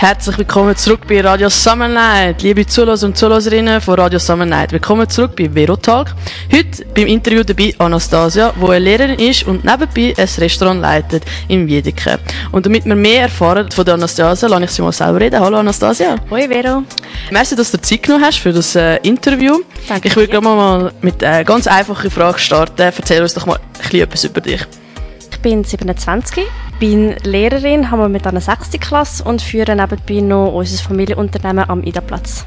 Herzlich willkommen zurück bei Radio Summer Night. Liebe Zuhörer und Zuhörerinnen von Radio Summer Night. Willkommen zurück bei Verotalk. Heute beim Interview dabei Anastasia, die eine Lehrerin ist und nebenbei ein Restaurant leitet in Wiedeke. Und damit wir mehr erfahren von der Anastasia, lasse ich sie mal selber reden. Hallo Anastasia. Hoi Vero. Merci, dass du Zeit genommen hast für das äh, Interview. Danke ich würde gerne mal mit einer ganz einfachen Frage starten. Erzähl uns doch mal ein bisschen etwas über dich. Ich bin 27, bin Lehrerin, habe mit einer 6. Klasse und führe nebenbei noch unser Familienunternehmen am Ida-Platz.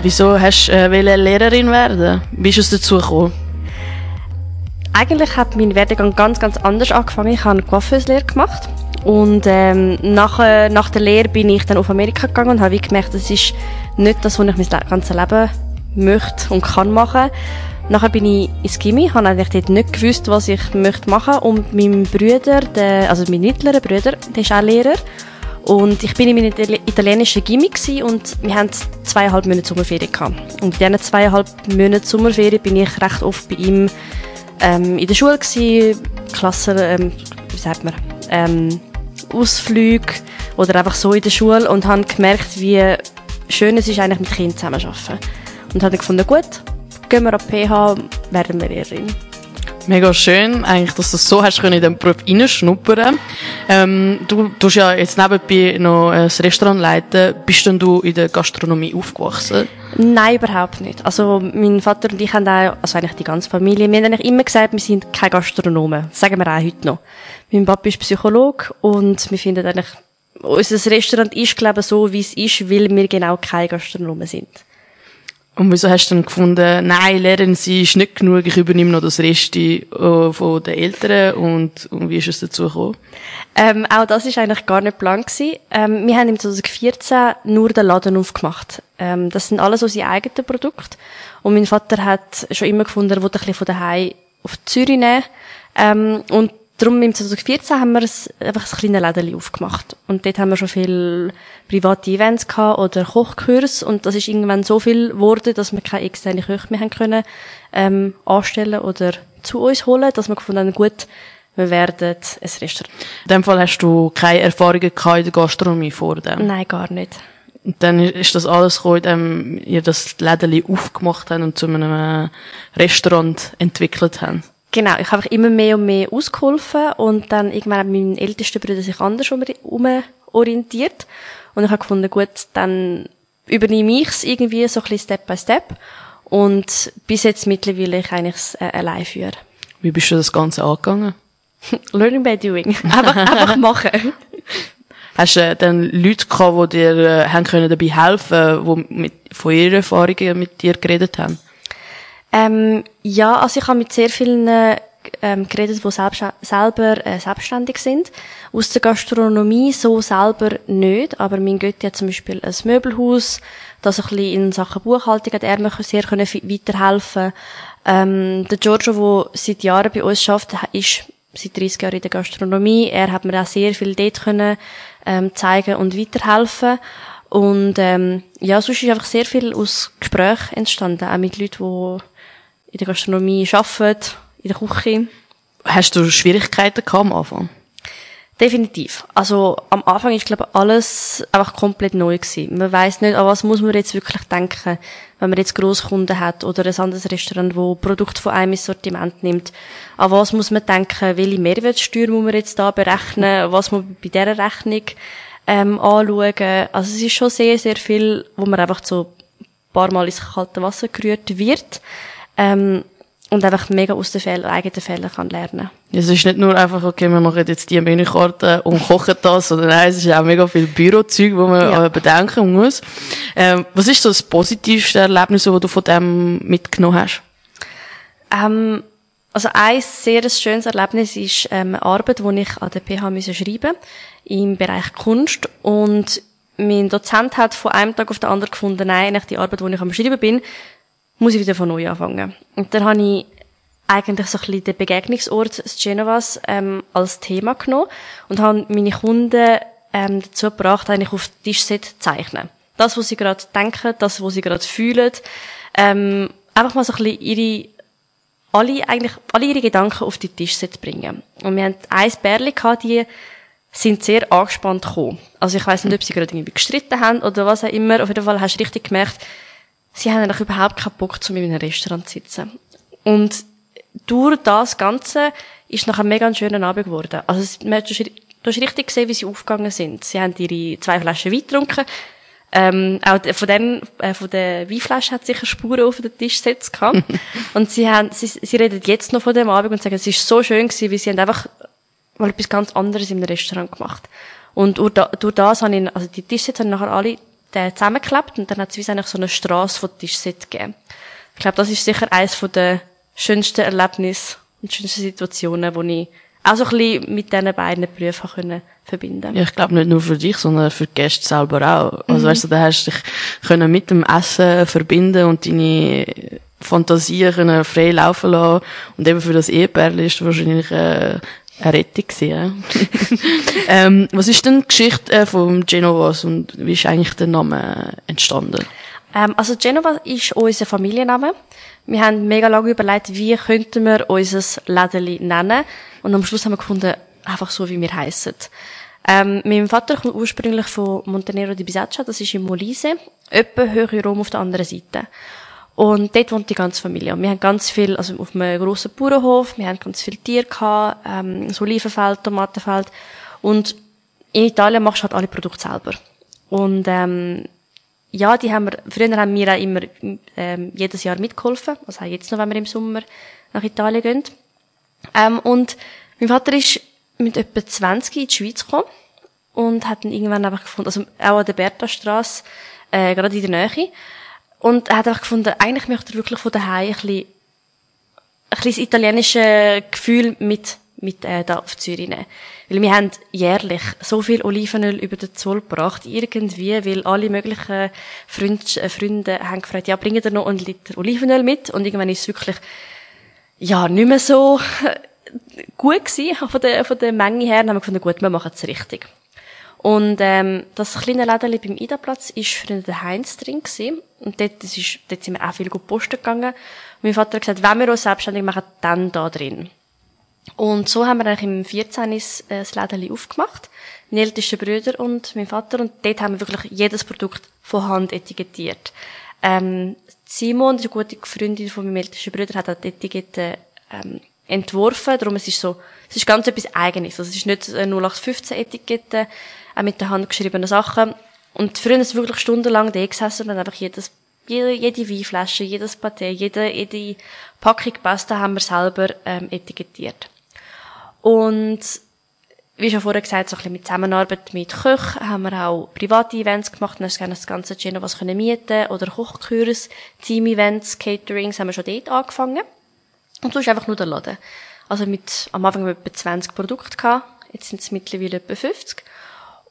Wieso hast du äh, Lehrerin werden? Wie ist es dazu gekommen? Eigentlich hat mein Werdegang ganz, ganz anders angefangen. Ich habe eine Coiffeuslehre gemacht und ähm, nach, äh, nach der Lehre bin ich dann auf Amerika gegangen und habe gemerkt, das ist nicht das, was ich mein ganzes Leben möchte und kann machen. Nachher bin ich ins Gimmi, habe eigentlich dort nicht gewusst, was ich möchte machen und mein Bruder, der, also mein mittlerer Bruder, der ist auch Lehrer und ich bin in meinem Itali- italienischen Gimmi und wir haben zweieinhalb Monate Sommerferien gehabt. Und in diesen zweieinhalb Monaten Sommerferien bin ich recht oft bei ihm ähm, in der Schule gsi, Klassen, ähm, wie sagt man, ähm, Ausflüge oder einfach so in der Schule und habe gemerkt, wie schön es ist, eigentlich mit Kindern zusammenzuarbeiten. Und habe gefunden, gut, gehen wir an die PH, werden wir Lehrerin. Mega schön, eigentlich, dass du so hast können in den Beruf reinschnuppern. Ähm, du tust ja jetzt nebenbei noch ein Restaurant leiten. Bist denn du in der Gastronomie aufgewachsen? Nein, überhaupt nicht. Also mein Vater und ich haben auch, also eigentlich die ganze Familie, wir haben eigentlich immer gesagt, wir sind keine Gastronomen. Das sagen wir auch heute noch. Mein Papa ist Psychologe und wir finden eigentlich, unser Restaurant ist, glaube ich, so, wie es ist, weil wir genau keine Gastronomen sind. Und wieso hast du dann gefunden, nein, Lehrerin sein ist nicht genug, ich übernehme noch das Reste äh, von den Eltern und, und wie ist es dazu gekommen? Ähm, auch das ist eigentlich gar nicht plan gewesen. Ähm, wir haben im 2014 nur den Laden aufgemacht. Ähm, das sind alles unsere eigenen Produkte. Und mein Vater hat schon immer gefunden, er wollte ein bisschen von daheim auf Zürich nehmen. Ähm, und darum im 2014 haben wir einfach ein kleines Läden aufgemacht. Und dort haben wir schon viele private Events gehabt oder Kochkurs. Und das ist irgendwann so viel geworden, dass wir keine externe Köche mehr haben können, ähm, anstellen oder zu uns holen, dass wir gefunden haben, gut, wir werden ein Restaurant. In dem Fall hast du keine Erfahrungen gehabt in der Gastronomie vor dem. Nein, gar nicht. Und dann ist das alles gekommen, indem ihr das Läden aufgemacht habt und zu einem Restaurant entwickelt habt. Genau, ich habe einfach immer mehr und mehr ausgeholfen und dann irgendwann hat mein ältester Bruder sich anders um- umorientiert und ich habe gefunden, gut, dann übernehme ich es irgendwie so ein bisschen Step by Step und bis jetzt mittlerweile ich eigentlich es äh, allein führe. Wie bist du das Ganze angegangen? Learning by doing. einfach, einfach machen. Hast du äh, dann Leute gehabt, die dir äh, haben können dabei helfen die mit, von ihren Erfahrungen mit dir geredet haben? Ähm, ja, also ich habe mit sehr vielen äh, ähm, geredet, die selbst, selber äh, selbstständig sind. Aus der Gastronomie so selber nicht, aber mein Götti hat zum Beispiel ein Möbelhaus, das ein bisschen in Sachen Buchhaltung hat er mir sehr können weiterhelfen. Ähm, der Giorgio, der seit Jahren bei uns schafft, ist seit 30 Jahren in der Gastronomie. Er hat mir auch sehr viel dort können ähm, zeigen und weiterhelfen. Und ähm, ja, sonst ist einfach sehr viel aus Gesprächen entstanden, auch mit Leuten, die in der Gastronomie arbeiten, in der Küche. Hast du Schwierigkeiten gehabt am Anfang? Definitiv. Also am Anfang ist glaube ich alles einfach komplett neu gewesen. Man weiß nicht, an was muss man jetzt wirklich denken, wenn man jetzt Großkunden hat oder ein anderes Restaurant, wo Produkt von einem ins Sortiment nimmt. An was muss man denken? Welche Mehrwertsteuer muss man jetzt da berechnen? Was muss man bei dieser Rechnung ähm, anschauen? Also es ist schon sehr sehr viel, wo man einfach so ein paar Mal ins kalte Wasser gerührt wird. Ähm, und einfach mega aus den Fehlern, eigenen Fehlern kann lernen. Es ist nicht nur einfach, okay, wir machen jetzt die Menükarte und kochen das, sondern nein, es ist auch mega viel Bürozeug, wo man Ja. äh, bedenken muss. Ähm, was ist so das positivste Erlebnis, das du von dem mitgenommen hast? Ähm, also ein sehr schönes Erlebnis ist ähm, eine Arbeit, die ich an der PH müssen schreiben im Bereich Kunst und mein Dozent hat von einem Tag auf den anderen gefunden, nein, eigentlich die Arbeit, die ich am Schreiben bin, muss ich wieder von neu anfangen. Und dann habe ich eigentlich so ein bisschen den Begegnungsort des Genovas ähm, als Thema genommen und habe meine Kunden ähm, dazu gebracht, eigentlich auf den Tisch zu zeichnen. Das, was sie gerade denken, das, was sie gerade fühlen, ähm, einfach mal so ein bisschen ihre, alle, eigentlich, alle ihre Gedanken auf die Tisch zu bringen. Und wir haben ein Bärli gehabt, die sind sehr angespannt gekommen. Also ich weiß nicht, ob sie gerade irgendwie gestritten haben oder was auch immer. Auf jeden Fall hast du richtig gemerkt, sie haben eigentlich überhaupt keinen Bock, zu mir in einem Restaurant zu sitzen. Und durch das Ganze ist nachher mega ein schöner Abend geworden. Also, du hast richtig gesehen, wie sie aufgegangen sind. Sie haben ihre zwei Flaschen Wein getrunken. Ähm, auch von den, äh, von der Weinflasche hat sicher Spuren auf den Tisch gesetzt gehabt. und sie haben, sie, sie reden jetzt noch von dem Abend und sagen, es ist so schön gewesen, wie sie haben einfach mal etwas ganz anderes im Restaurant gemacht. Und durch, durch das habe ich, also die Tischsets haben nachher alle äh, zusammengeklebt und dann hat es wie eigentlich so eine Straße von Tischsets gegeben. Ich glaube, das ist sicher eines von der schönsten Erlebnisse und schönsten Situationen, die ich auch so ein bisschen mit diesen beiden Berufen können verbinden Ja, ich glaube nicht nur für dich, sondern für die Gäste selber auch. Also mhm. weißt du, da hast du dich können mit dem Essen verbinden und deine Fantasie können frei laufen lassen. Und eben für das Ehepaar ist wahrscheinlich äh, eine Rettung gewesen, ähm, Was ist denn die Geschichte äh, von Genovas und wie ist eigentlich der Name entstanden? Ähm, also Genova ist unser Familienname. Wir haben mega lange überlegt, wie könnten wir unser Lädeli nennen. Und am Schluss haben wir gefunden, einfach so, wie wir heissen. Ähm, mein Vater kommt ursprünglich von Montenegro di Bisaccia, das ist in Molise, etwa höher Rom auf der anderen Seite. Und dort wohnt die ganze Familie. Und wir haben ganz viel, also auf einem grossen Bauernhof, wir haben ganz viel Tiere gehabt, ähm, so Olivenfeld, Tomatenfeld. Und in Italien machst du halt alle Produkte selber. Und, ähm, ja, die haben wir, früher haben wir auch immer, ähm, jedes Jahr mitgeholfen. Also auch jetzt noch, wenn wir im Sommer nach Italien gehen. Ähm, und mein Vater ist mit etwa 20 in die Schweiz gekommen und hat ihn irgendwann einfach gefunden, also auch an der Bertha-Strasse, äh, gerade in der Nähe. Und er hat einfach gefunden, eigentlich möchte er wirklich von daheim ein bisschen, ein bisschen das italienische Gefühl mit, mit äh, da auf Zürich nehmen. Weil wir haben jährlich so viel Olivenöl über den Zoll gebracht, irgendwie, weil alle möglichen Freund, äh, Freunde haben gefragt, ja, bringen ihr noch einen Liter Olivenöl mit? Und irgendwann ist es wirklich, ja, nicht mehr so gut gewesen, von der, von der Menge her. Dann haben wir gefunden, gut, wir machen es richtig. Und ähm, das kleine Läden beim Ida-Platz ist früher der Heinz drin gewesen. Und dort, das ist, dort sind wir auch viel gut posten gegangen. Und mein Vater hat gesagt, wenn wir uns selbstständig machen, dann da drin. Und so haben wir eigentlich im 14. das Läden aufgemacht. Meine ältesten Brüder und mein Vater. Und dort haben wir wirklich jedes Produkt von Hand etikettiert. Ähm, Simon, die gute Freundin von meinem ältesten Bruder, hat die Etikette ähm, entworfen. Darum es ist so, es ist ganz etwas Eigenes. Also es ist nicht eine 0815 Etikette, auch mit der Hand geschriebene Sachen. Und früher ist wirklich stundenlang da gesessen und einfach jedes, jede, jede Weinflasche, jedes Paté, jede, jede Packung Pasta haben wir selber ähm, etikettiert. Und wie schon vorher gesagt, so ein bisschen mit Zusammenarbeit mit Köchen haben wir auch private Events gemacht. Dann hast du das ganze Geno was können mieten oder Kochkurs, Team-Events, Caterings haben wir schon dort angefangen. Und so ist einfach nur der Laden. Also mit, am Anfang haben wir etwa 20 Produkte gehabt. Jetzt sind es mittlerweile etwa 50.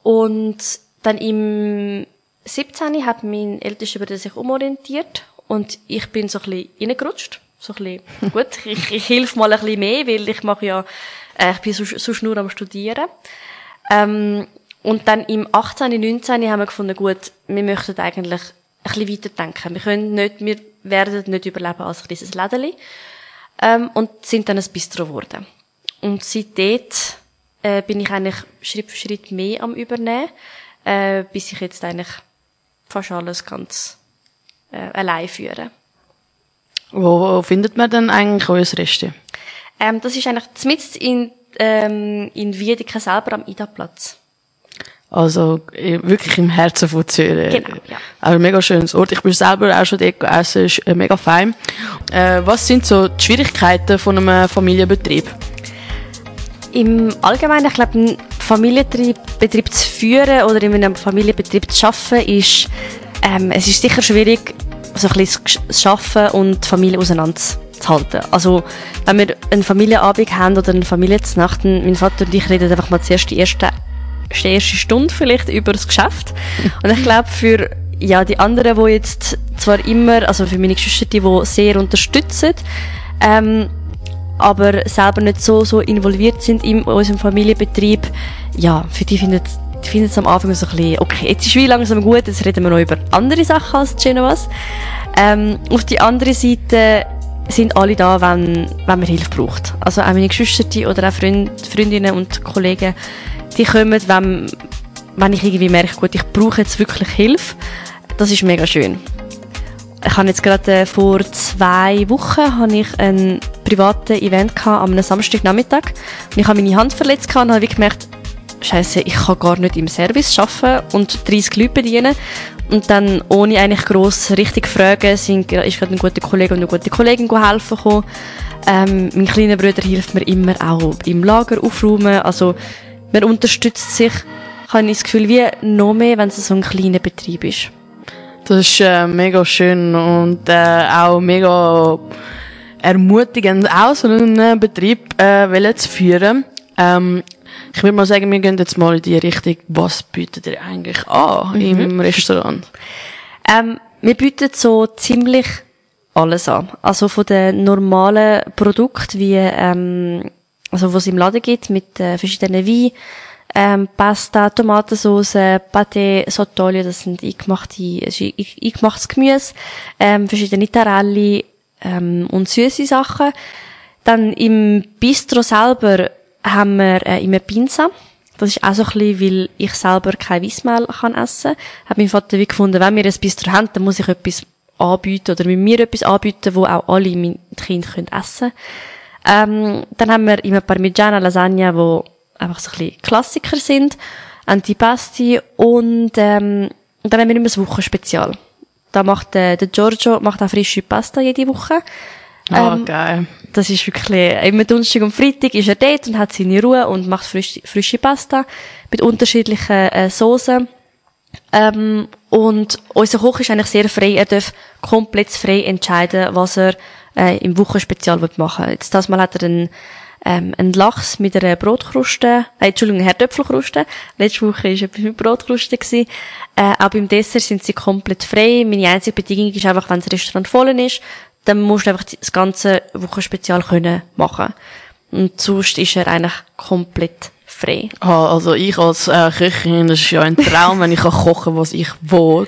Und dann im 17. hat mein ältester Bruder sich umorientiert und ich bin so ein bisschen reingerutscht. So ein bisschen, gut, ich, ich helfe mal ein bisschen mehr, weil ich mache ja, äh, ich bin so, so nur am Studieren. Ähm, und dann im 18., 19. haben wir gefunden, gut, wir möchten eigentlich ein bisschen weiterdenken. Wir können nicht, wir werden nicht überleben als kleines Lädeli. Ähm, und sind dann ein Bistro geworden. Und seitdem äh, bin ich eigentlich Schritt für Schritt mehr am Übernehmen, äh, bis ich jetzt eigentlich fast alles ganz äh, allein führe. Wo, wo findet man denn eigentlich euer Reste? Ähm, das ist eigentlich zumindest in, ähm, in Wiedeke selber am Ida-Platz. Also wirklich im Herzen von Zürich. Genau, ja. Aber ein mega schönes Ort. Ich bin selber auch schon dort gegessen, ist äh, mega fein. Äh, was sind so die Schwierigkeiten von einem Familienbetrieb? Im Allgemeinen, ich glaube, einen Familienbetrieb zu führen oder in einem Familienbetrieb zu arbeiten, ist, ähm, es ist sicher schwierig, so ein bisschen zu arbeiten und die Familie auseinanderzuhalten. Also, wenn wir einen Familienabend haben oder eine Familiennacht, mein Vater und ich reden einfach mal zuerst die erste, die erste Stunde vielleicht über das Geschäft. Und ich glaube, für ja, die anderen, die jetzt zwar immer, also für meine Geschwister, die, die sehr unterstützen, ähm, aber selber nicht so, so involviert sind in unserem Familienbetrieb, ja, für die findet die finden es am Anfang so ein bisschen, okay, jetzt ist wie langsam gut, jetzt reden wir noch über andere Sachen als Genovas. Ähm, auf die andere Seite sind alle da, wenn, wenn man Hilfe braucht. Also auch meine Geschwister oder auch Freund, Freundinnen und Kollegen, die kommen, wenn, wenn ich irgendwie merke, gut, ich brauche jetzt wirklich Hilfe. Das ist mega schön. Ich habe jetzt gerade äh, vor zwei Wochen habe ich ein privates Event gehabt, am Samstagnachmittag und ich habe meine Hand verletzt und habe gemerkt, Scheiße, ich kann gar nicht im Service arbeiten und 30 Leute bedienen. Und dann, ohne eigentlich gross richtig fragen, sind, ist gerade ein guter Kollege und eine gute Kollegin helfen gekommen. Ähm, mein kleiner Bruder hilft mir immer auch im Lager aufräumen. Also, man unterstützt sich, habe ich das Gefühl, wie noch mehr, wenn es so ein kleiner Betrieb ist. Das ist äh, mega schön und äh, auch mega ermutigend, auch so einen Betrieb äh, zu führen. Ähm, ich würde mal sagen, wir gehen jetzt mal in die Richtung, was bietet ihr eigentlich an mhm. im Restaurant? Ähm, wir bieten so ziemlich alles an. Also von den normalen Produkten, wie, ähm, also was es im Laden gibt, mit äh, verschiedenen Weinen, ähm, Pasta, Tomatensauce, Pâté, Sottolio, das sind eingemachte, eingemachtes Gemüse, ähm, verschiedene Tarelli ähm, und süße Sachen. Dann im Bistro selber haben wir äh, immer Pinsa. Das ist auch so ein bisschen, weil ich selber kein Weissmehl kann essen. Hat mein Vater wie gefunden, wenn wir ein Bistro haben, dann muss ich etwas anbieten oder mit mir etwas anbieten, wo auch alle meine Kinder können essen ähm, Dann haben wir immer Parmigiana, Lasagne, wo einfach so ein bisschen Klassiker sind. Antipasti und ähm, dann haben wir immer das Wochenspezial. Da macht äh, der Giorgio macht auch frische Pasta jede Woche. Ah, ähm, geil. Das ist wirklich, immer Donnerstag und Freitag ist er dort und hat seine Ruhe und macht frisch, frische Pasta mit unterschiedlichen äh, Soßen. Ähm, und unser Koch ist eigentlich sehr frei. Er darf komplett frei entscheiden, was er äh, im Wochenspezial machen will. Jetzt das Mal hat er einen, ähm, einen Lachs mit einer Brotkruste, äh, Entschuldigung, Herdöpfelkruste. Letzte Woche war etwas mit Brotkruste. Gewesen. Äh, auch beim Dessert sind sie komplett frei. Meine einzige Bedingung ist einfach, wenn das Restaurant voll ist, dann musst du einfach das ganze Wochenspezial können machen. Und sonst ist er eigentlich komplett frei. Ah, also ich als äh, Köchin, das ist ja ein Traum, wenn ich kann kochen, was ich will.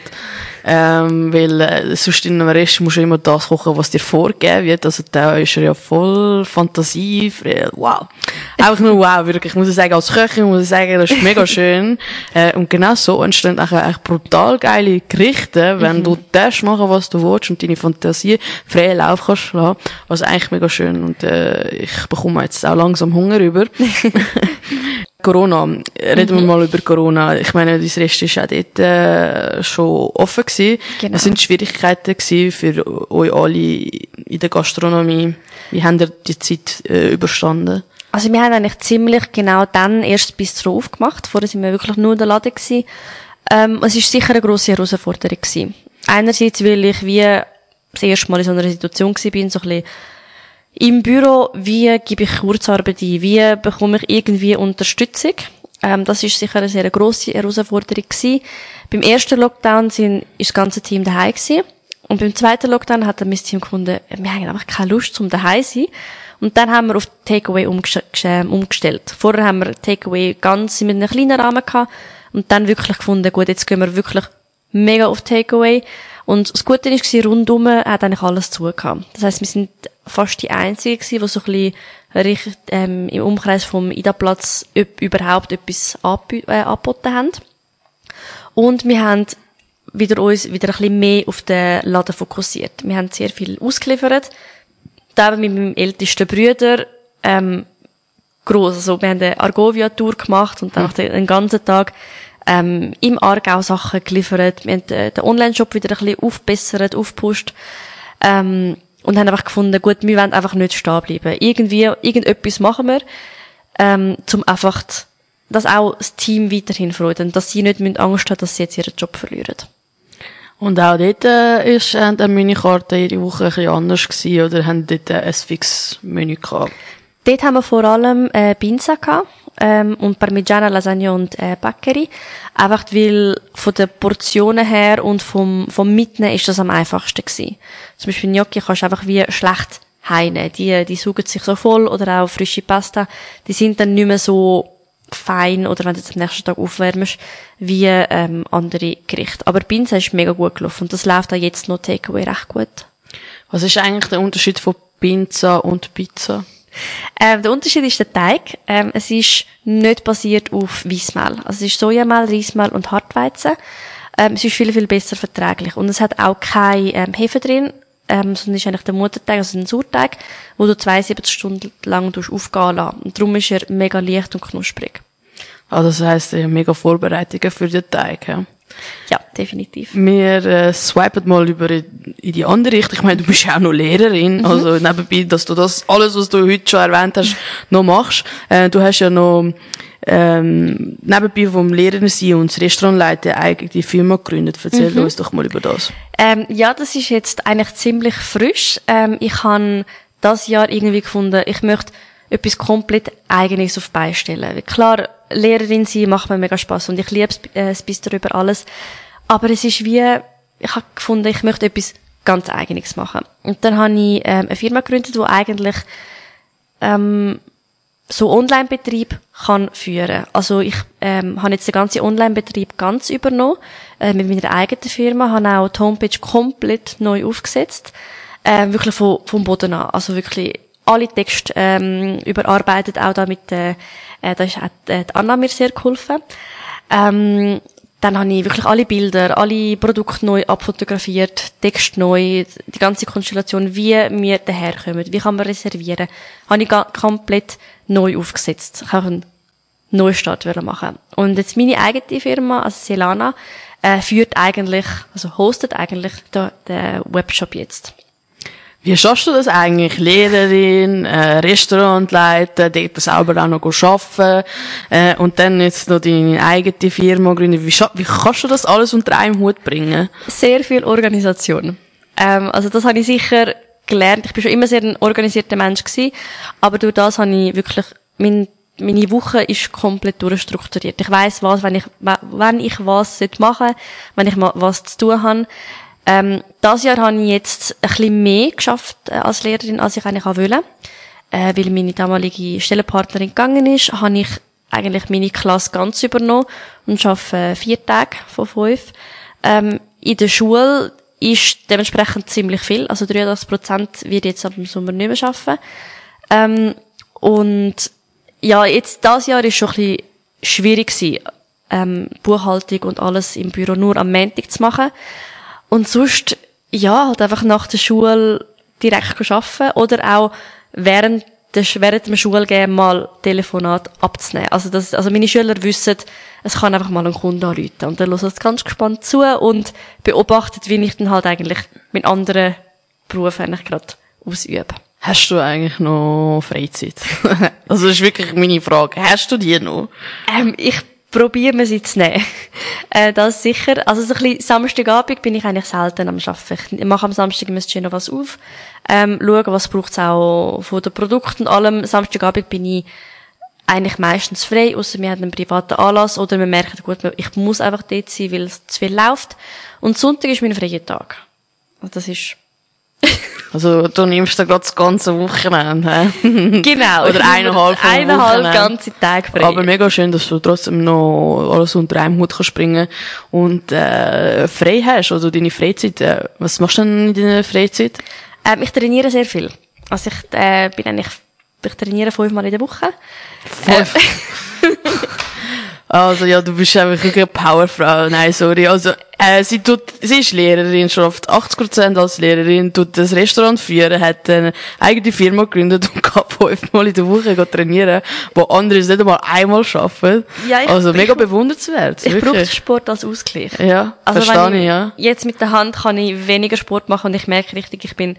Ähm, weil äh, sonst in einem Rest musst du immer das kochen, was dir vorgegeben wird. Also da ist er ja voll fantasiefrei. Wow. Einfach nur wow, wirklich. Ich muss sagen, als Köchin muss ich sagen, das ist mega schön. Äh, und genau so entstehen auch eigentlich brutal geile Gerichte, wenn mhm. du das machen, was du willst und deine Fantasie freien Lauf kannst lassen. Also eigentlich mega schön. Und äh, ich bekomme jetzt auch langsam Hunger über. Corona. Reden mhm. wir mal über Corona. Ich meine, das Rest ist auch dort äh, schon offen gewesen. Genau. Was sind Schwierigkeiten gewesen für euch alle in der Gastronomie? Wie habt ihr die Zeit äh, überstanden? Also wir haben eigentlich ziemlich genau dann erst das Bistro aufgemacht. Vorher sind wir wirklich nur in der Laden gewesen. Ähm, es ist sicher eine grosse Herausforderung gewesen. Einerseits, weil ich wie das erste Mal in so einer Situation gewesen bin, so ein bisschen im Büro, wie gebe ich Kurzarbeit ein? Wie bekomme ich irgendwie Unterstützung? Ähm, das ist sicher eine sehr grosse Herausforderung gewesen. Beim ersten Lockdown sind, ist das ganze Team daheim gewesen. Und beim zweiten Lockdown hat dann mein Team gefunden, wir haben einfach keine Lust zum daheim sein. Und dann haben wir auf Takeaway umgestellt. Vorher haben wir Takeaway ganz mit einem kleinen Rahmen gehabt. Und dann wirklich gefunden, gut, jetzt gehen wir wirklich mega auf Takeaway. Und das Gute war, rundum hat eigentlich alles zugehört. Das heisst, wir sind fast die Einzigen gewesen, die so ein bisschen ähm, im Umkreis vom Ida-Platz überhaupt etwas äh, angeboten haben. Und wir haben wieder uns wieder ein bisschen mehr auf den Laden fokussiert. Wir haben sehr viel ausgeliefert. Da mit meinem ältesten Bruder, ähm, gross. Also, wir haben eine Argovia-Tour gemacht und dann mhm. den ganzen Tag ähm, im Aargau Sachen geliefert. Wir haben den Online-Shop wieder ein bisschen aufbessert, aufgepusht. Ähm, und haben einfach gefunden, gut, wir wollen einfach nicht stehen bleiben. Irgendwie, irgendetwas machen wir, ähm, zum einfach, dass auch das Team weiterhin freut und dass sie nicht Angst haben, dass sie jetzt ihren Job verlieren. Und auch dort äh, ist äh, die Menükarte jede Woche ein bisschen anders gewesen, oder haben dort äh, ein fixes Menü gehabt? Dort haben wir vor allem äh, Pinsa gehabt ähm, und Parmigiana, Lasagne und äh, Baccheri. Einfach weil von den Portionen her und vom, vom Mitnehmen ist das am einfachsten gewesen. Zum Beispiel Gnocchi kannst du einfach wie schlecht heine. Die, die saugen sich so voll oder auch frische Pasta. Die sind dann nicht mehr so fein oder wenn du es am nächsten Tag aufwärmst, wie ähm, andere Gerichte. Aber Pinsa ist mega gut gelaufen und das läuft auch jetzt noch Takeaway recht gut. Was ist eigentlich der Unterschied von Pizza und Pizza? Ähm, der Unterschied ist der Teig. Ähm, es ist nicht basiert auf Weissmehl. Also es ist Sojamehl, Reismehl und Hartweizen. Ähm, es ist viel, viel besser verträglich. Und es hat auch kein ähm, Hefe drin, ähm, sondern ist eigentlich der Mutterteig, also ein Sauerteig, wo du 72 Stunden lang aufgehen lässt. Und darum ist er mega leicht und knusprig. Also das heisst, ja, mega Vorbereitungen für den Teig, ja? Ja, definitiv. Wir äh, swipen mal über in die andere Richtung. Ich meine, du bist ja auch noch Lehrerin, mhm. also nebenbei, dass du das alles, was du heute schon erwähnt hast, noch machst. Äh, du hast ja noch ähm, nebenbei vom Lehrer sein und das Restaurant leiten eigene Firma gegründet. Erzähl mhm. uns doch mal über das. Ähm, ja, das ist jetzt eigentlich ziemlich frisch. Ähm, ich habe das Jahr irgendwie gefunden, ich möchte etwas komplett Eigenes auf beistellen. Klar, Lehrerin sein macht mir mega Spaß und ich liebe äh, das Bistro über alles. Aber es ist wie, ich habe gefunden, ich möchte etwas ganz Eigenes machen. Und dann habe ich ähm, eine Firma gegründet, die eigentlich ähm, so Online-Betrieb kann führen. Also ich ähm, habe jetzt den ganzen Online-Betrieb ganz übernommen äh, mit meiner eigenen Firma, habe auch die Homepage komplett neu aufgesetzt, äh, wirklich von, vom Boden an. Also wirklich alle Texte ähm, überarbeitet, auch da mit, äh, äh, da ist auch die Anna mir sehr geholfen. Ähm, dann habe ich wirklich alle Bilder, alle Produkte neu abfotografiert, Text neu, die ganze Konstellation, wie wir daherkommen, wie kann man reservieren, habe ich komplett neu aufgesetzt. Ich habe einen Neustart machen. Und jetzt meine eigene Firma, also Selana, äh, führt eigentlich, also hostet eigentlich den, den Webshop jetzt. Wie schaffst du das eigentlich? Lehrerin, äh, Restaurant leiten, dort selber auch noch arbeiten, äh, und dann jetzt noch deine eigene Firma gründen. Wie, wie kannst du das alles unter einem Hut bringen? Sehr viel Organisation. Ähm, also das habe ich sicher gelernt. Ich bin schon immer sehr ein organisierter Mensch gewesen, aber durch das habe ich wirklich, mein, meine Woche ist komplett durchstrukturiert. Ich weiß was, wenn ich, wenn ich was machen sollte, wenn ich mal was zu tun habe. Ähm, das Jahr habe ich jetzt ein bisschen mehr geschafft äh, als Lehrerin, als ich eigentlich wollte. Äh, weil meine damalige Stellenpartnerin gegangen ist, habe ich eigentlich meine Klasse ganz übernommen und arbeite vier Tage von fünf. Ähm, in der Schule ist dementsprechend ziemlich viel. Also 83 Prozent wird jetzt ab dem Sommer nicht mehr arbeiten. Ähm, und ja, jetzt, das Jahr ist schon ein bisschen schwierig gewesen, ähm, Buchhaltung und alles im Büro nur am Montag zu machen. Und sonst, ja, halt einfach nach der Schule direkt arbeiten oder auch während, der, während dem Schulgehen mal Telefonat abzunehmen. Also, das, also meine Schüler wissen, es kann einfach mal ein Kunde anrufen. Und dann hören sie ganz gespannt zu und beobachtet, wie ich dann halt eigentlich mit anderen Berufen eigentlich gerade ausübe. Hast du eigentlich noch Freizeit? also das ist wirklich meine Frage. Hast du die noch? Ähm, ich probieren wir sie zu nehmen. Äh, das sicher. Also so ein bisschen Samstagabend bin ich eigentlich selten am Arbeiten. Ich mache am Samstag immer noch was auf, ähm, schauen, was braucht's auch von den Produkten allem. Samstagabend bin ich eigentlich meistens frei, außer wir haben einen privaten Anlass oder wir merken, gut, ich muss einfach dort sein, weil es zu viel läuft. Und Sonntag ist mein freier Tag. Also das ist also du nimmst da gerade das ganze Wochenende? Genau. Oder eineinhalb von Eineinhalb ganze Tage frei. Aber mega schön, dass du trotzdem noch alles unter einem Hut kannst bringen und äh, frei hast, also deine Freizeit. Äh, was machst du denn in deiner Freizeit? Ähm, ich trainiere sehr viel. Also ich äh, bin eigentlich, ich trainiere fünfmal in der Woche. Fünf? Also ja, du bist einfach eine Powerfrau. Nein, sorry. Also äh, sie tut, sie ist Lehrerin, schafft 80% als Lehrerin, tut das Restaurant führen, hat eine eigene Firma gegründet und kann fünfmal in der Woche trainieren, wo andere es nicht einmal einmal schaffen. Ja, ich, also mega bewundernswert. Ich brauche Sport als Ausgleich. Ja, also verstehe ich, ja. Jetzt mit der Hand kann ich weniger Sport machen und ich merke richtig, ich bin,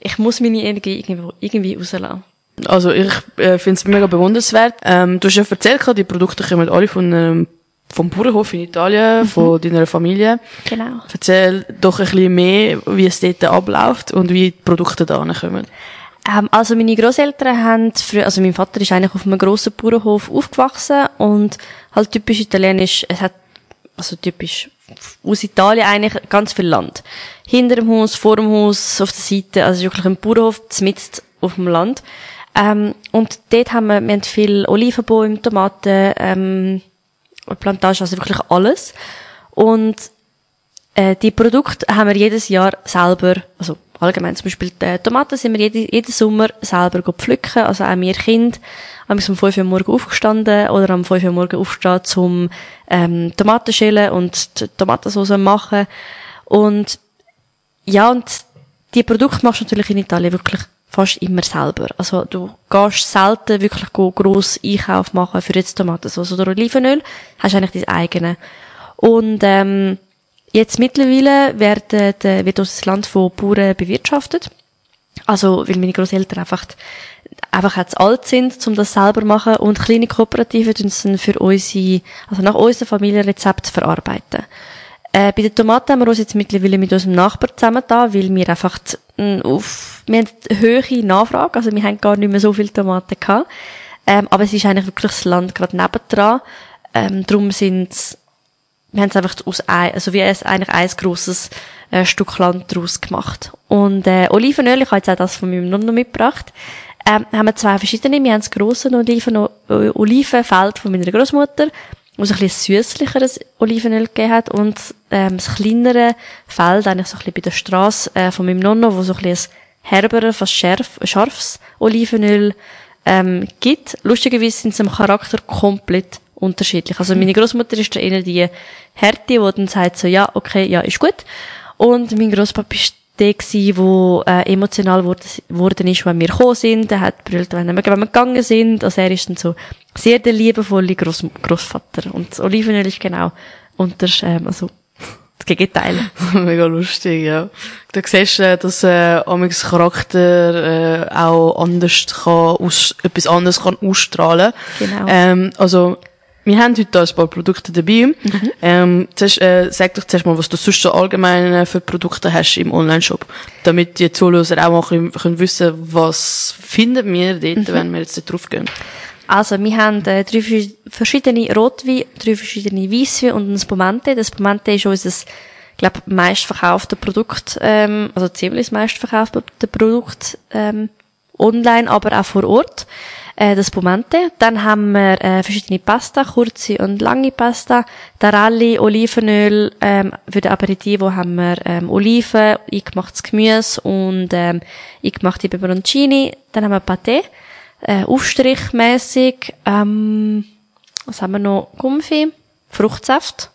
ich muss meine Energie irgendwie, irgendwie rauslassen. Also ich äh, finde es mega bewundernswert. Ähm, du hast ja erzählt, die Produkte kommen alle von ähm, vom Bauernhof in Italien, mhm. von deiner Familie. Genau. Erzähl doch ein bisschen mehr, wie es dort abläuft und wie die Produkte da kommen. Ähm, also meine Großeltern haben früher, also mein Vater ist eigentlich auf einem grossen Bauernhof aufgewachsen und halt typisch italienisch, es hat, also typisch aus Italien eigentlich ganz viel Land. Hinter dem Haus, vor dem Haus, auf der Seite, also wirklich ein Bauernhof, mitten auf dem Land. Ähm, und dort haben wir, wir haben viel Olivenbäume, Tomaten, ähm, Plantage, also wirklich alles. Und äh, die Produkte haben wir jedes Jahr selber, also allgemein zum Beispiel die Tomaten sind wir jede, jeden Sommer selber pflücken, also auch wir Kinder, haben um 5 Uhr morgen aufgestanden oder am 5 Uhr morgen aufstehen zum ähm, Tomatenschälen und die Tomatensauce machen. Und ja, und die Produkte machst du natürlich in Italien wirklich fast immer selber. Also du gehst selten wirklich gross Einkauf machen für jetzt Tomatensauce oder Olivenöl, hast eigentlich dein eigene. Und ähm, jetzt mittlerweile wird, äh, wird unser Land von Bauern bewirtschaftet. Also, weil meine Großeltern einfach, einfach jetzt alt sind, um das selber zu machen und kleine Kooperativen tun es dann für unsere, also nach unserem Familienrezept verarbeiten. Äh, bei den Tomaten haben wir uns jetzt mittlerweile mit unserem Nachbar zusammen da, weil wir einfach auf, wir haben eine hohe Nachfrage, also wir haben gar nicht mehr so viele Tomaten gehabt. Ähm, aber es ist eigentlich wirklich das Land gerade nebendran. Ähm, darum sind wir haben es einfach aus ein, also wie es eigentlich ein grosses äh, Stück Land daraus gemacht. Und äh, Olivenöl, ich habe jetzt auch das von meinem Nonno mitgebracht, ähm, haben wir zwei verschiedene. Wir haben das grosse Oliven, Olivenfeld von meiner Großmutter wo es ein bisschen süßlicheres Olivenöl gegeben hat und ähm, das kleinere Feld, eigentlich so ein bisschen bei der Straße äh, von meinem Nonno, wo so ein bisschen herberer, fast scharf, scharfes Olivenöl ähm, gibt. Lustigerweise sind sie im Charakter komplett unterschiedlich. Also meine Großmutter ist da eher die Härte, die dann sagt so, ja, okay, ja, ist gut. Und mein Großpapa ist der gsi, wo äh, emotional geworden ist, wenn wir gekommen sind. Er hat brüllt, wenn wir, wenn wir gegangen sind. Also er ist dann so sehr der liebevolle Gross Großvater. Und das Olivenöl ist genau unter, ähm, also das Gegenteil. Mega lustig, ja. Da siehst du, dass äh, Amix Charakter äh, auch anders kann, aus, etwas anderes kann ausstrahlen. Genau. Ähm, also wir haben heute ein paar Produkte dabei. Mhm. Ähm, zuerst, äh, sag doch zuerst mal, was du sonst so allgemein äh, für Produkte hast im Online-Shop, damit die Zuhörer auch mal können, können wissen, was finden wir dort, mhm. wenn wir jetzt da drauf gehen. Also, wir haben äh, drei verschiedene Rotwein, drei verschiedene Weisswein und ein Spumante. Das Spumante ist unser, glaube meistverkaufte Produkt, ähm, also ziemlich das meistverkaufte Produkt ähm, online, aber auch vor Ort äh, das Spumante. Dann haben wir äh, verschiedene Pasta, kurze und lange Pasta, Taralli, Olivenöl, ähm, für den Aperitivo haben wir ähm, Oliven, eingemachtes Gemüse und ähm, eingemachte Peperoncini. Dann haben wir Pâté, äh, aufstrichmäßig. Ähm, was haben wir noch? Gumpfi, Fruchtsaft.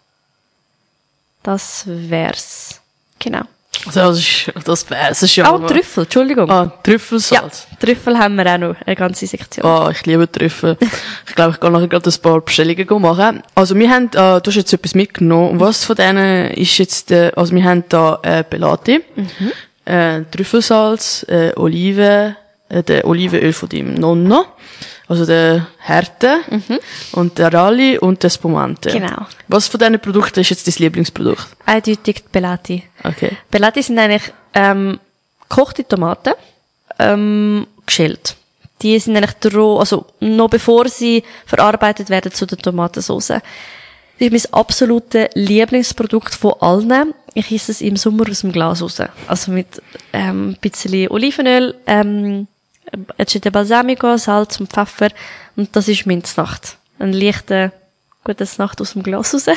Das wär's. Genau. Also das ist, das, das ist ja... Oh, Trüffel, Entschuldigung. Ah, Trüffelsalz. Ja, Trüffel haben wir auch noch, eine ganze Sektion. Ah, ich liebe Trüffel. ich glaube, ich kann nachher gerade ein paar Bestellungen machen. Also wir haben, äh, du hast jetzt etwas mitgenommen. Was von denen ist jetzt, äh, also wir haben da äh, Pelati, mhm. äh, Trüffelsalz, äh, Oliven, äh, der Olivenöl von deinem Nonno also der Härte mhm. und der Rally und der Spumante. Genau. Was von diesen Produkten ist jetzt dein Lieblingsprodukt? Eindeutig die Pelati. Okay. Pelati sind eigentlich ähm, gekochte Tomaten, ähm, geschält. Die sind eigentlich roh, also noch bevor sie verarbeitet werden zu der Tomatensauce. Das ist mein absolutes Lieblingsprodukt von allen. Ich esse es im Sommer aus dem Glas raus. Also mit ähm, ein bisschen Olivenöl, ähm, Acete Balsamico, Salz und Pfeffer. Und das ist Minznacht. Ein leichter, gutes Nacht aus dem Glas raus.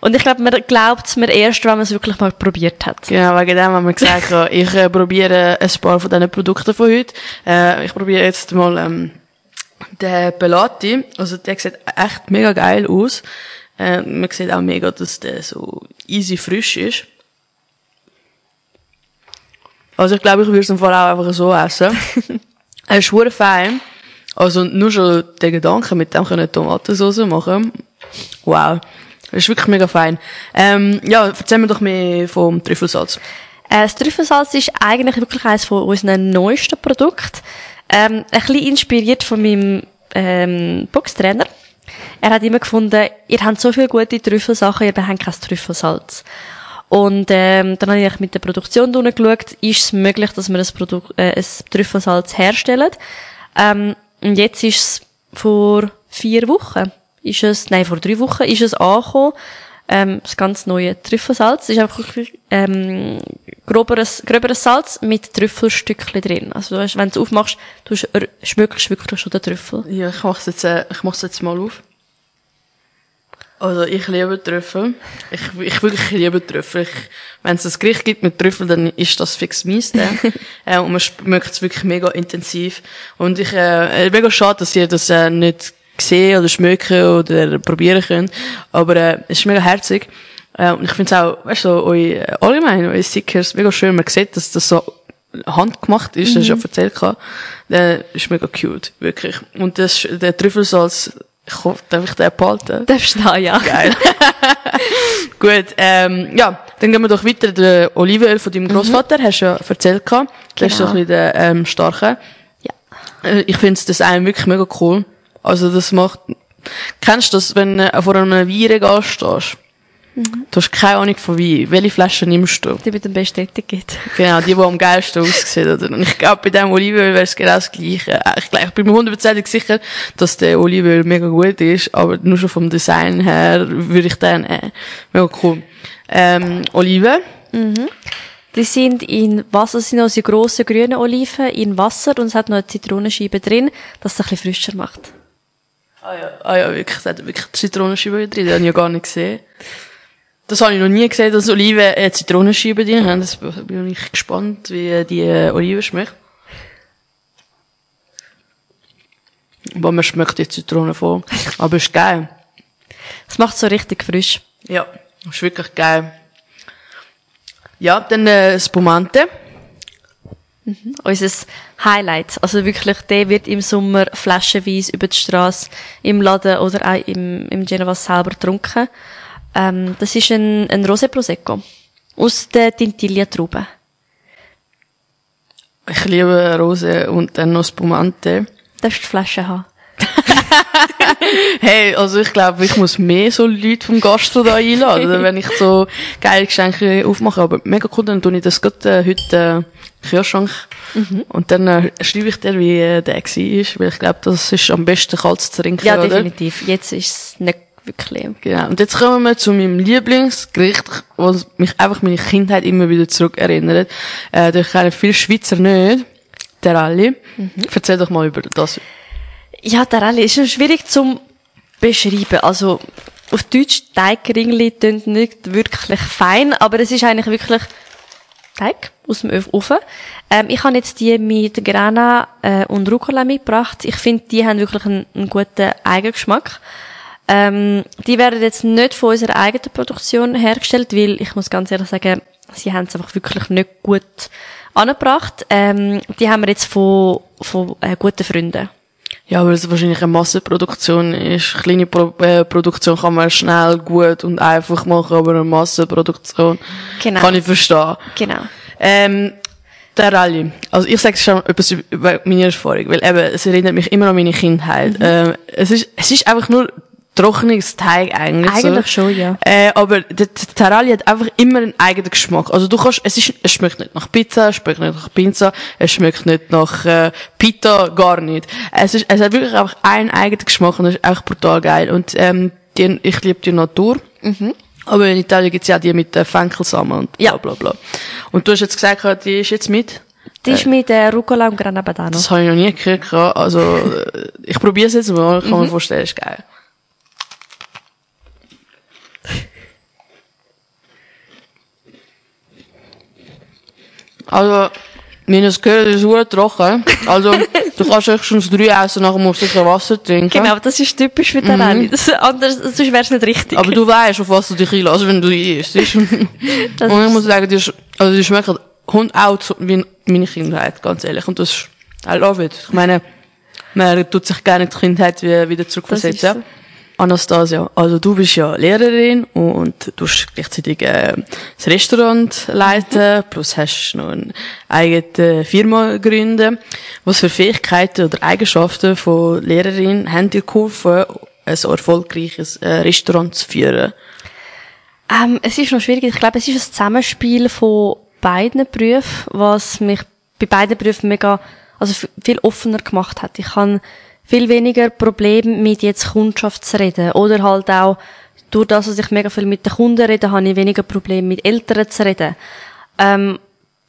Und ich glaube, man glaubt es mir erst, wenn man es wirklich mal probiert hat. Genau, wegen dem haben wir gesagt, ich äh, probiere ein paar von diesen Produkten von heute. Äh, ich probiere jetzt mal ähm, den Pelati. Also der sieht echt mega geil aus. Äh, man sieht auch mega, dass der so easy frisch ist. Also ich glaube, ich würde es im Fall auch einfach so essen. er ist schwer fein. Also nur schon der Gedanke, mit dem können Tomatensauce machen. Wow. Das ist wirklich mega fein. Ähm, ja, erzähl mir doch mehr vom Trüffelsalz. Äh, das Trüffelsalz ist eigentlich wirklich eines von unseren neuesten Produkten. Ähm, ein bisschen inspiriert von meinem ähm, Boxtrainer. Er hat immer gefunden, ihr habt so viele gute Trüffelsachen, ihr habt kein Trüffelsalz. Und ähm, dann habe ich mit der Produktion geschaut, ist es möglich, dass wir ein, Produkt, äh, ein Trüffelsalz herstellen. Ähm, und jetzt ist es vor vier Wochen, ist es, nein, vor drei Wochen ist es angekommen. ähm, das ganz neue Trüffelsalz. Ist einfach ähm, groberes, gröberes Salz mit Trüffelstückchen drin. Also du hast, wenn du es aufmachst, du schmückst wirklich schon den Trüffel. Ja, ich mach's jetzt, äh, ich mach's jetzt mal auf. Also ich liebe Trüffel. Ich, ich wirklich liebe Trüffel. Wenn es ein Gericht gibt mit Trüffel, dann ist das fix mies. äh, und man schmeckt es wirklich mega intensiv. Und ich, äh, mega schade, dass ihr das äh, nicht sehen oder schmecken oder probieren könnt. Aber äh, es ist mega herzig. Äh, und ich finde es auch, weißt du, so, eu, äh, allgemein, eure Stickers, mega schön. Man sieht, dass das so handgemacht ist, mhm. das ich schon erzählt habe. Der ist mega cute, wirklich. Und das, der Trüffelsalz, ich hoffe, darf ich den behalten? Darfst du da, ja. Geil. Gut, ähm, ja, dann gehen wir doch weiter. Der Olivenöl von deinem. Großvater, mhm. hast du ja erzählt gehabt. Der genau. ist so ein bisschen der, ähm, starke. Ja. Äh, ich finde das einem wirklich mega cool. Also das macht, kennst du das, wenn du vor einem Weinregal stehst? Mhm. Du hast keine Ahnung von Wein. Welche Flasche nimmst du? Die mit dem besten Etikett. Genau, die, die am geilsten oder? Und ich glaube, bei dem Olivenöl wäre es genau das Gleiche. Äh, ich, ich bin mir hundertprozentig sicher, dass der Olivenöl mega gut ist, aber nur schon vom Design her würde ich den, äh, mega cool. Ähm, Oliven. Mhm. Die sind in Wasser, das sind unsere grossen grünen Oliven in Wasser und es hat noch eine Zitronenscheibe drin, dass es ein bisschen frischer macht. Ah ja, ah ja wirklich, es hat wirklich Zitronenscheibe drin, die habe ich ja gar nicht gesehen. Das habe ich noch nie gesehen, dass Oliven äh, Zitronenscheiben drin haben. Das bin ich gespannt, wie die äh, Oliven schmeckt. Aber man schmeckt die Zitrone voll. Aber ist geil. Es macht so richtig frisch. Ja, ist wirklich geil. Ja, dann äh, Spumante. Mhm. Unser Highlight. Also wirklich, der wird im Sommer flaschenweise über die Straße im Laden oder auch im, im Genova selber getrunken. Ähm, das ist ein, ein Rosé Prosecco. Aus der Tintiglia-Traube. Ich liebe Rose und dann noch Spumante. Darfst du die Flasche haben? hey, also ich glaube, ich muss mehr so Leute vom Gastro da einladen, wenn ich so geile Geschenke aufmache. Aber mega cool, dann tue ich das gerade äh, heute äh, Kühlschrank. Mhm. Und dann äh, schreibe ich dir, wie äh, der war, weil ich glaube, das ist am besten kalt zu trinken, Ja, definitiv. Oder? Jetzt ist es nicht wirklich. Genau. Und jetzt kommen wir zu meinem Lieblingsgericht, was mich einfach meine Kindheit immer wieder zurückerinnert. Äh, ich kenne viele Schweizer nicht. Der Rallye. Mhm. Erzähl doch mal über das. Ja, der Rallye ist schon schwierig zum beschreiben. Also, auf Deutsch, Teigringli klingt nicht wirklich fein, aber es ist eigentlich wirklich Teig aus dem Ofen. Ähm, ich habe jetzt die mit Grana äh, und Rucola mitgebracht. Ich finde, die haben wirklich einen, einen guten Eigengeschmack. Ähm, die werden jetzt nicht von unserer eigenen Produktion hergestellt, weil ich muss ganz ehrlich sagen, sie haben es einfach wirklich nicht gut angebracht. Ähm, die haben wir jetzt von, von äh, guten Freunden. Ja, weil es wahrscheinlich eine Massenproduktion ist. Kleine Pro äh, Produktion kann man schnell, gut und einfach machen, aber eine Massenproduktion genau. kann ich verstehen. Genau. Ähm, der Rallye. Also ich sage schon etwas über meine Erfahrung, weil eben, es erinnert mich immer an meine Kindheit. Mhm. Ähm, es ist, es ist einfach nur trockenes Teig eigentlich. Eigentlich so. schon, ja. Äh, aber der Terralli hat einfach immer einen eigenen Geschmack. Also du kannst, es ist, es schmeckt nicht nach Pizza, es schmeckt nicht nach Pizza, es schmeckt nicht nach äh, Pita, gar nicht. Es ist, es hat wirklich einfach einen eigenen Geschmack und das ist echt brutal geil. Und ähm, die, ich liebe die Natur. Mhm. Aber in Italien gibt's ja die mit äh, Fenkelsamen und bla bla bla. Und du hast jetzt gesagt, die ist jetzt mit? Die ist mit äh, Rucola und Grana Padano. Das habe ich noch nie gehört. Also, äh, ich probiere es jetzt mal, ich kann mhm. mir vorstellen, ist geil. Also, es gehört, ist es trocken. Also, du kannst echt schon das drei essen, nachher musst du sicher Wasser trinken. Genau, das ist typisch für den mhm. Das, anders, sonst wäre es nicht richtig. Aber du weißt, auf was du dich einlässt, wenn du isst. und ich muss sagen, die, ist, also die schmeckt Hund auch wie meine Kindheit, ganz ehrlich. Und das ist, I love it. Ich meine, man tut sich gerne die Kindheit wieder zurückversetzen. Anastasia, also du bist ja Lehrerin und du hast gleichzeitig äh, das Restaurant leiten, plus hast noch eine eigene Firma gründen. Was für Fähigkeiten oder Eigenschaften von Lehrerin haben dir geholfen, ein erfolgreiches äh, Restaurant zu führen? Ähm, es ist noch schwierig. Ich glaube, es ist ein Zusammenspiel von beiden Berufen, was mich bei beiden Berufen mega, also viel offener gemacht hat. Ich kann viel weniger Probleme mit jetzt Kundschaft zu reden oder halt auch durch das, dass ich mega viel mit den Kunden rede, habe ich weniger Probleme mit Eltern zu reden. Ähm,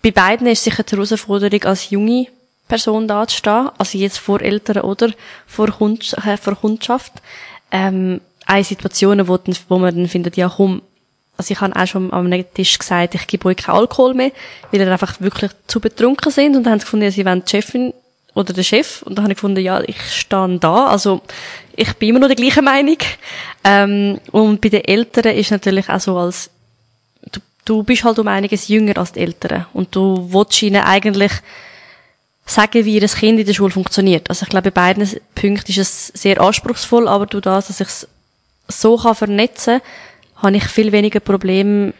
bei beiden ist sicher die Herausforderung, als junge Person dazustehen, also jetzt vor Eltern oder vor, Kund äh, vor Kundschaft. Ähm, eine Situation, wo, dann, wo man dann findet, ja komm, also ich habe auch schon am Tisch gesagt, ich gebe euch keinen Alkohol mehr, weil ihr einfach wirklich zu betrunken sind und dann haben sie gefunden, sie wollen die Chefin oder der Chef und dann habe ich gefunden, ja, ich stehe da, also ich bin immer noch der gleichen Meinung. Ähm, und bei den Eltern ist natürlich auch so als du, du bist halt um einiges jünger als die Eltern und du willst ihnen eigentlich sagen, wie ihr Kind in der Schule funktioniert. Also ich glaube, bei beiden Punkten ist es sehr anspruchsvoll, aber durch das, dass ich es so kann vernetzen kann, habe ich viel weniger Probleme,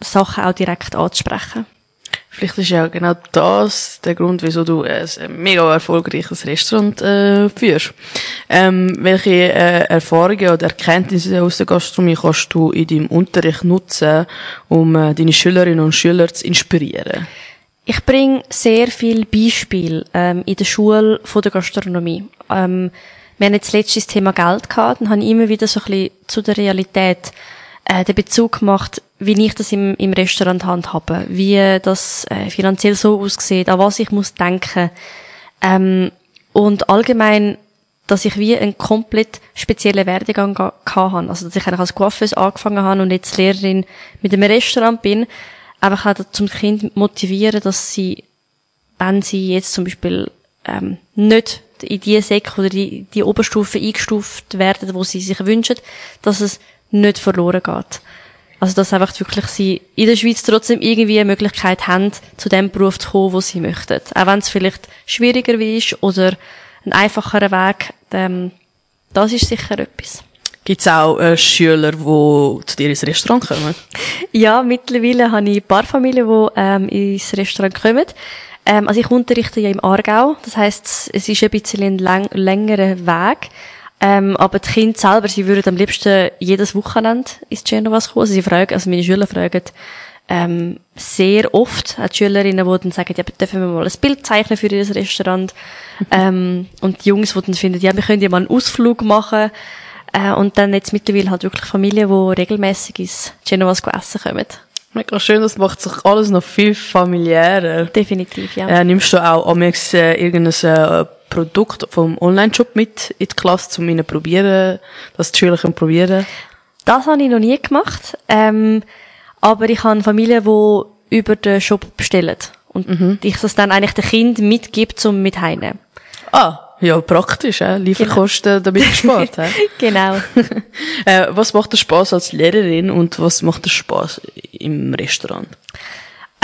Sachen auch direkt anzusprechen. Vielleicht ist ja genau das der Grund, wieso du ein mega erfolgreiches Restaurant äh, führst. Ähm, welche äh, Erfahrungen oder Erkenntnisse aus der Gastronomie kannst du in deinem Unterricht nutzen, um äh, deine Schülerinnen und Schüler zu inspirieren? Ich bringe sehr viel Beispiel ähm, in der Schule von der Gastronomie. Ähm, wir haben jetzt letztes Thema Geld gehabt und haben immer wieder so ein bisschen zu der Realität äh, den Bezug gemacht, wie ich das im, im Restaurant handhabe, wie das äh, finanziell so aussieht, an was ich muss denken. Ähm, und allgemein, dass ich wie einen komplett speziellen Werdegang habe. Also, dass ich eigentlich als Coiffeuse angefangen habe und jetzt Lehrerin mit einem Restaurant bin, einfach auch zum Kind motivieren, dass sie, wenn sie jetzt zum Beispiel ähm, nicht in die Sek oder die, die Oberstufe eingestuft werden, wo sie sich wünschen, dass es nicht verloren geht. Also, dass einfach wirklich sie in der Schweiz trotzdem irgendwie eine Möglichkeit haben, zu dem Beruf zu kommen, wo sie möchten. Auch wenn es vielleicht schwieriger ist oder ein einfacherer Weg, ähm, das ist sicher etwas. Gibt es auch äh, Schüler, die zu dir ins Restaurant kommen? Ja, mittlerweile habe ich ein paar Familien, die ähm, ins Restaurant kommen. Ähm, also ich unterrichte ja im Aargau, das heißt, es ist ein bisschen ein längerer Weg. Ähm, aber die Kinder selber, sie würden am liebsten jedes Wochenende ins Genovas kommen. Also sie fragen, also meine Schüler fragen ähm, sehr oft, die Schülerinnen, die dann sagen, ja, dürfen wir mal ein Bild zeichnen für ihr Restaurant. ähm, und die Jungs, die dann finden, ja, wir können ja mal einen Ausflug machen. Äh, und dann jetzt mittlerweile halt wirklich Familien, die regelmäßig ins Genovas essen kommen. Mega schön, das macht sich alles noch viel familiärer. Definitiv, ja. Äh, nimmst du auch amigs äh, irgendein äh, Produkt vom Online-Shop mit in die Klasse, um ihnen probieren, dass die Schüler können probieren Das habe ich noch nie gemacht. Ähm, aber ich habe Familien, die über den Shop bestellen. Und Mhm. ich das dann eigentlich den Kind mitgebe, zum mit heimnehmen. Ah, ja, praktisch, äh? Lieferkosten damit gespart. hä? Genau. äh, was macht dir Spaß als Lehrerin und was macht dir Spaß im Restaurant?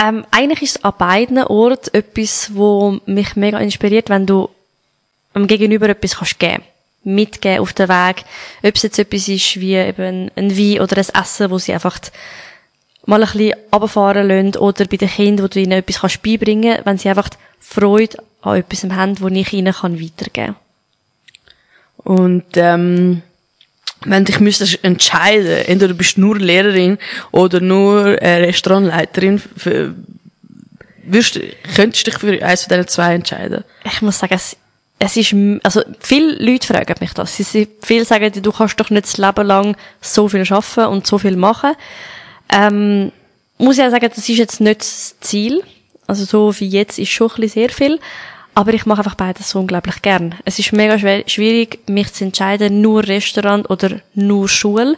Ähm, eigentlich ist es an beiden Orten etwas, wo mich mega inspiriert, wenn du am Gegenüber etwas kannst geben. Mitgeben auf den Weg. Ob es jetzt etwas ist wie eben ein, ein Wein oder ein Essen, wo sie einfach mal ein bisschen runterfahren lassen oder bei den Kindern, wo du ihnen etwas kannst beibringen wenn sie einfach Freude an etwas haben, wo ich ihnen kann weitergeben Und ähm, wenn dich müsstest entscheiden, entweder du bist nur Lehrerin oder nur äh, Restaurantleiterin, für, du- könntest du dich für eins von diesen zwei entscheiden? Ich muss sagen, es, es ist, also, viele Leute fragen mich das. Sie, sie, viele sagen, du kannst doch nicht das Leben lang so viel arbeiten und so viel machen. Ähm, muss ich auch sagen, das ist jetzt nicht das Ziel. Also so wie jetzt ist schon ein sehr viel. Aber ich mache einfach beides so unglaublich gern. Es ist mega schwierig, mich zu entscheiden, nur Restaurant oder nur Schule.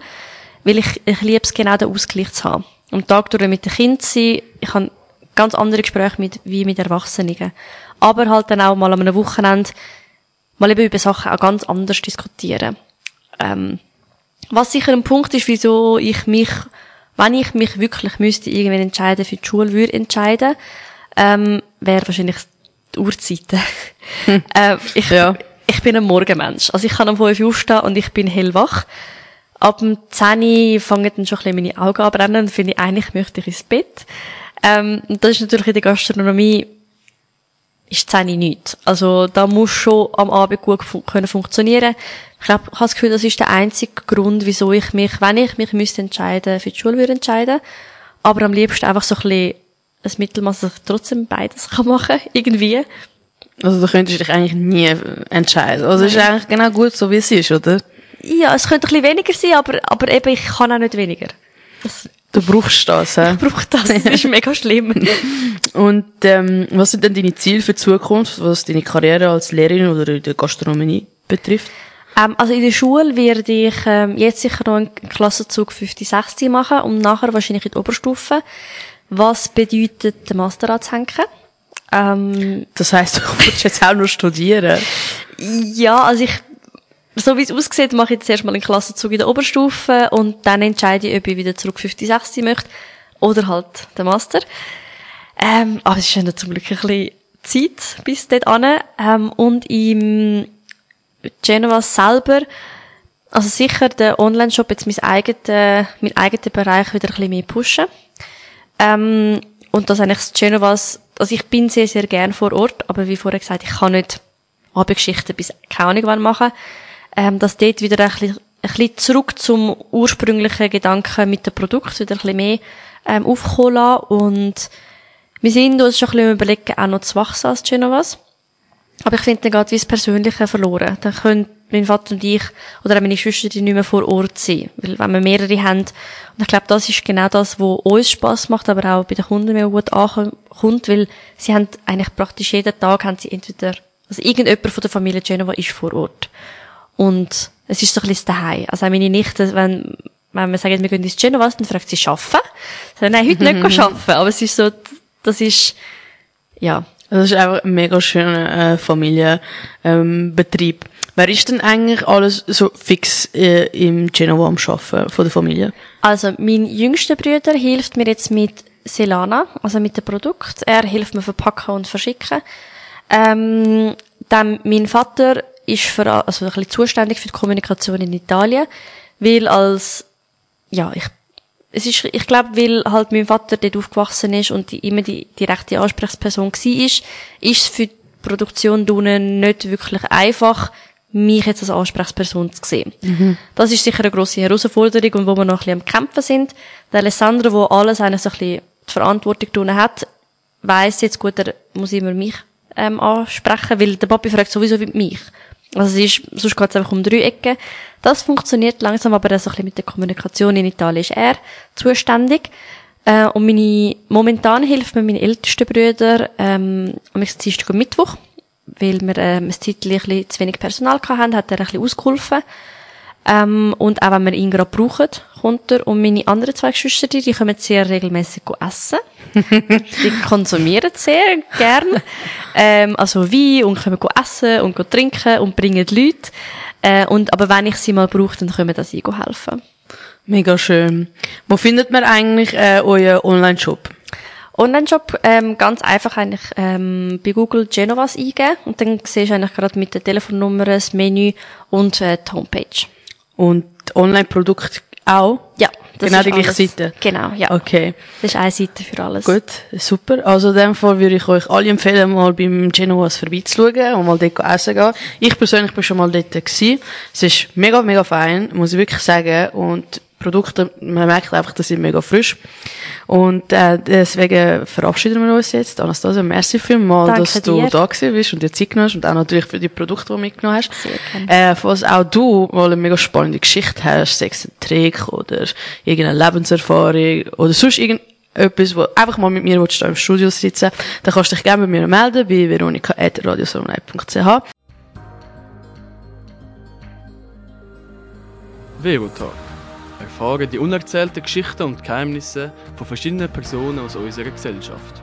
Weil ich, ich liebe es genau, den Ausgleich zu haben. Am Tag durch mit den Kindern sein, ich habe ganz andere Gespräche mit, wie mit Erwachsenen. Aber halt dann auch mal an einem Wochenende mal eben über Sachen auch ganz anders diskutieren. Ähm, was sicher ein Punkt ist, wieso ich mich, wenn ich mich wirklich müsste irgendwann entscheiden für die Schule, würde entscheiden, ähm, wäre wahrscheinlich die Uhrzeiten. ähm, ich, Ja. ich bin ein Morgenmensch. Also ich kann um 5 Uhr aufstehen und ich bin hellwach. Ab dem 10 Uhr fangen dann schon ein bisschen meine Augen an brennen und finde ich, eigentlich möchte ich ins Bett. Ähm, und das ist natürlich in der Gastronomie ist 10 Uhr nichts. Also da muss schon am Abend gut fun können funktionieren. Ich glaube, ich habe das Gefühl, das ist der einzige Grund, wieso ich mich, wenn ich mich müsste entscheiden, für die Schule würde entscheiden. Aber am liebsten einfach so ein bisschen ein Mittelmaß, dass ich trotzdem beides kann machen, irgendwie. Also du könntest dich eigentlich nie entscheiden. Also es ist eigentlich genau gut so, wie es ist, oder? Ja, es könnte ein bisschen weniger sein, aber, aber eben, ich kann auch nicht weniger. Das, Du brauchst das, hä? ich brauche das, das ist mega schlimm. Und ähm, was sind denn deine Ziele für die Zukunft, was deine Karriere als Lehrerin oder in der Gastronomie betrifft? Ähm, also in der Schule werde ich ähm, jetzt sicher noch einen Klassenzug 50, 60 machen und nachher wahrscheinlich in die Oberstufe. Was bedeutet, den Master anzuhängen? Ähm, Das heisst, du willst jetzt auch noch studieren. ja, also ich, so wie es aussieht, mache ich jetzt erstmal einen Klassenzug in der Oberstufe und dann entscheide ich, ob ich wieder zurück 50, 60 möchte oder halt den Master. Ähm, aber es ist ja zum Glück ein bisschen Zeit bis dort an. Ähm, und im Genova selber, also sicher der Online-Shop jetzt mein eigener, mein eigener Bereich wieder ein bisschen mehr pushen. Ähm, und das eigentlich das Genovas, also ich bin sehr, sehr gern vor Ort, aber wie vorher gesagt, ich kann nicht Abendgeschichten bis keine Ahnung wann machen. Ähm, dass dort wieder ein bisschen, ein bisschen zurück zum ursprünglichen Gedanken mit dem Produkt wieder ein bisschen mehr ähm, aufkommen lassen. Und wir sind uns schon ein bisschen überlegen, auch noch zu wachsen als Genovas. Aber ich finde, dann geht wie das Persönliche verloren. Dann können mein Vater und ich oder auch meine Schwester die nicht mehr vor Ort sein. Weil wenn wir mehrere haben, und ich glaube, das ist genau das, was uns Spass macht, aber auch bei den Kunden mehr gut ankommt, weil sie haben eigentlich praktisch jeden Tag haben sie entweder, also irgendjemand von der Familie Genova ist vor Ort. Und es ist so ein bisschen das daheim. Also auch meine Nichte, wenn, wenn wir sagen, wir gehen ins Genova, dann fragt sie, arbeiten? So, nein, heute nicht arbeiten. Aber es ist so, das ist, ja, Das ist einfach ein mega schöner äh, Familienbetrieb. Ähm. Wer ist denn eigentlich alles so fix äh, im Genova am Arbeiten von der Familie? Also, mein jüngster Bruder hilft mir jetzt mit Selana, also mit dem Produkt. Er hilft mir verpacken und verschicken. Ähm, dann mein Vater ist für, also ein bisschen zuständig für die Kommunikation in Italien, weil als, ja, ich, es ist, ich glaube, weil halt mein Vater dort aufgewachsen ist und die, immer die direkte Ansprechperson war, ist, ist es für die Produktion unten nicht wirklich einfach, mich jetzt als Ansprechperson zu sehen. Das ist sicher eine grosse Herausforderung und wo wir noch ein bisschen am Kämpfen sind. Der Alessandro, wo alles eigentlich so ein bisschen die Verantwortung unten hat, weiss jetzt gut, er muss immer mich ähm, ansprechen, weil der Papi fragt sowieso wie mich. Also es ist, sonst geht es einfach um drei Ecken. Das funktioniert langsam, aber so ein bisschen mit der Kommunikation in Italien ist er zuständig. Äh, und meine, momentan hilft mir mein ältester Bruder, ähm, am nächsten Dienstag und Mittwoch, weil wir, ähm, ein bisschen zu wenig Personal hatten, hat er ein bisschen ausgeholfen. Ähm, und auch wenn wir ihn gerade brauchen, kommt er. Und meine anderen zwei Geschwister, die kommen sehr regelmäßig essen. die konsumieren sehr gern. ähm, also Wein und können essen und trinken und bringen die Leute. Äh, und, aber wenn ich sie mal brauche, dann können wir sie helfen. Mega schön. Wo findet man eigentlich äh, euren Online-Shop? Online-Shop ähm, ganz einfach eigentlich ähm, bei Google Genovas eingeben und dann siehst du eigentlich gerade mit der Telefonnummer das Menü und äh, die Homepage. Und Online-Produkte auch? Ja, das genau die gleiche alles. Seite? Genau, ja. Okay. Das ist eine Seite für alles. Gut, super. Also in dem Fall würde ich euch alle empfehlen, mal beim Genoas vorbeizuschauen und mal dort essen gehen. Ich persönlich bin schon mal dort gewesen. Es ist mega, mega fein, muss ich wirklich sagen. Und Produkte, man merkt einfach, dass sie mega frisch. Und äh, deswegen verabschieden wir uns jetzt. Anastasia, merci vielmals, Danke dass du dir. da gewesen bist und dir Zeit genommen hast und auch natürlich für die Produkte, die du mitgenommen hast. Sehr gerne. Äh, falls auch du mal eine mega spannende Geschichte hast, sei es ein Trick oder irgendeine Lebenserfahrung oder sonst irgendetwas, wo einfach mal mit mir willst, da im Studio sitzen, dann kannst du dich gerne bei mir melden, bei veronika.radiosonline.ch. Verotag. Erfahren die unerzählten Geschichten und Geheimnisse von verschiedenen Personen aus unserer Gesellschaft.